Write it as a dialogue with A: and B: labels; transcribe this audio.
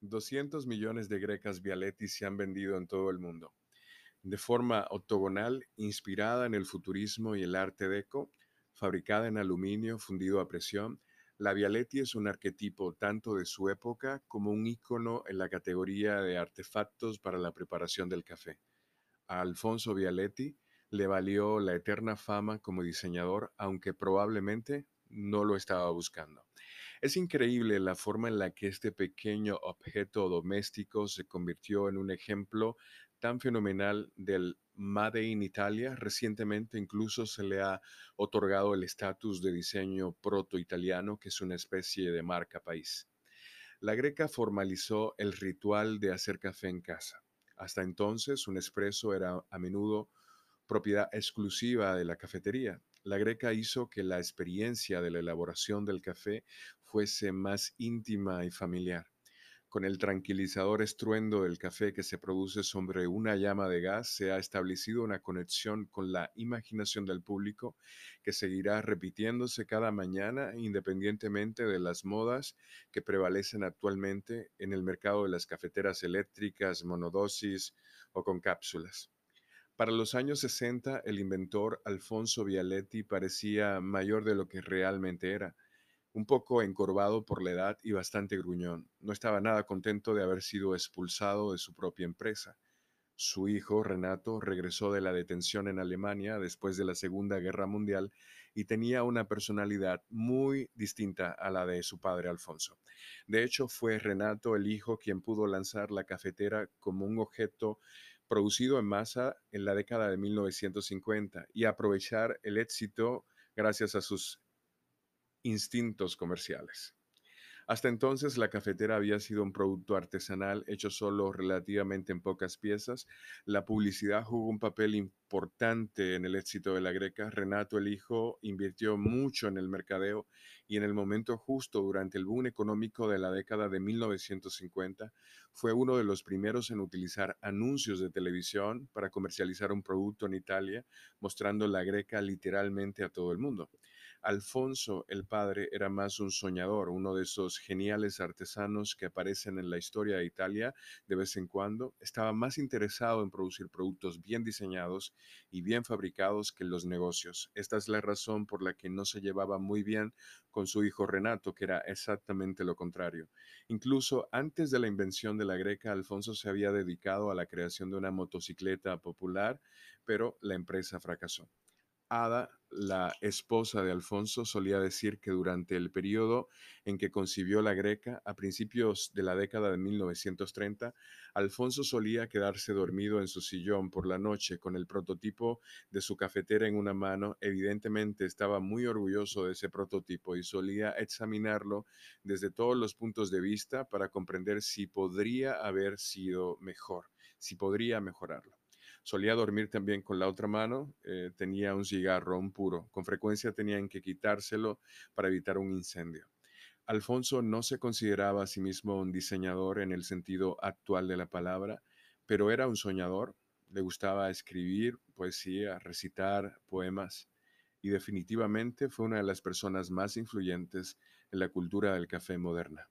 A: 200 millones de grecas Vialetti se han vendido en todo el mundo. De forma octogonal, inspirada en el futurismo y el arte deco, fabricada en aluminio fundido a presión, la Vialetti es un arquetipo tanto de su época como un ícono en la categoría de artefactos para la preparación del café. A Alfonso Vialetti le valió la eterna fama como diseñador, aunque probablemente no lo estaba buscando. Es increíble la forma en la que este pequeño objeto doméstico se convirtió en un ejemplo tan fenomenal del Made in Italia. Recientemente incluso se le ha otorgado el estatus de diseño proto-italiano, que es una especie de marca país. La greca formalizó el ritual de hacer café en casa. Hasta entonces, un espresso era a menudo propiedad exclusiva de la cafetería. La greca hizo que la experiencia de la elaboración del café fuese más íntima y familiar. Con el tranquilizador estruendo del café que se produce sobre una llama de gas, se ha establecido una conexión con la imaginación del público que seguirá repitiéndose cada mañana independientemente de las modas que prevalecen actualmente en el mercado de las cafeteras eléctricas, monodosis o con cápsulas. Para los años 60, el inventor Alfonso Vialetti parecía mayor de lo que realmente era, un poco encorvado por la edad y bastante gruñón. No estaba nada contento de haber sido expulsado de su propia empresa. Su hijo, Renato, regresó de la detención en Alemania después de la Segunda Guerra Mundial y tenía una personalidad muy distinta a la de su padre Alfonso. De hecho, fue Renato el hijo quien pudo lanzar la cafetera como un objeto producido en masa en la década de 1950 y aprovechar el éxito gracias a sus instintos comerciales. Hasta entonces la cafetera había sido un producto artesanal hecho solo relativamente en pocas piezas. La publicidad jugó un papel importante en el éxito de la greca. Renato el hijo invirtió mucho en el mercadeo y en el momento justo durante el boom económico de la década de 1950 fue uno de los primeros en utilizar anuncios de televisión para comercializar un producto en Italia, mostrando la greca literalmente a todo el mundo. Alfonso el padre era más un soñador, uno de esos geniales artesanos que aparecen en la historia de Italia de vez en cuando. Estaba más interesado en producir productos bien diseñados y bien fabricados que los negocios. Esta es la razón por la que no se llevaba muy bien con su hijo Renato, que era exactamente lo contrario. Incluso antes de la invención de la greca, Alfonso se había dedicado a la creación de una motocicleta popular, pero la empresa fracasó. Ada, la esposa de Alfonso, solía decir que durante el periodo en que concibió la greca, a principios de la década de 1930, Alfonso solía quedarse dormido en su sillón por la noche con el prototipo de su cafetera en una mano. Evidentemente estaba muy orgulloso de ese prototipo y solía examinarlo desde todos los puntos de vista para comprender si podría haber sido mejor, si podría mejorarlo. Solía dormir también con la otra mano, eh, tenía un cigarro, un puro. Con frecuencia tenían que quitárselo para evitar un incendio. Alfonso no se consideraba a sí mismo un diseñador en el sentido actual de la palabra, pero era un soñador. Le gustaba escribir poesía, recitar poemas y definitivamente fue una de las personas más influyentes en la cultura del café moderna.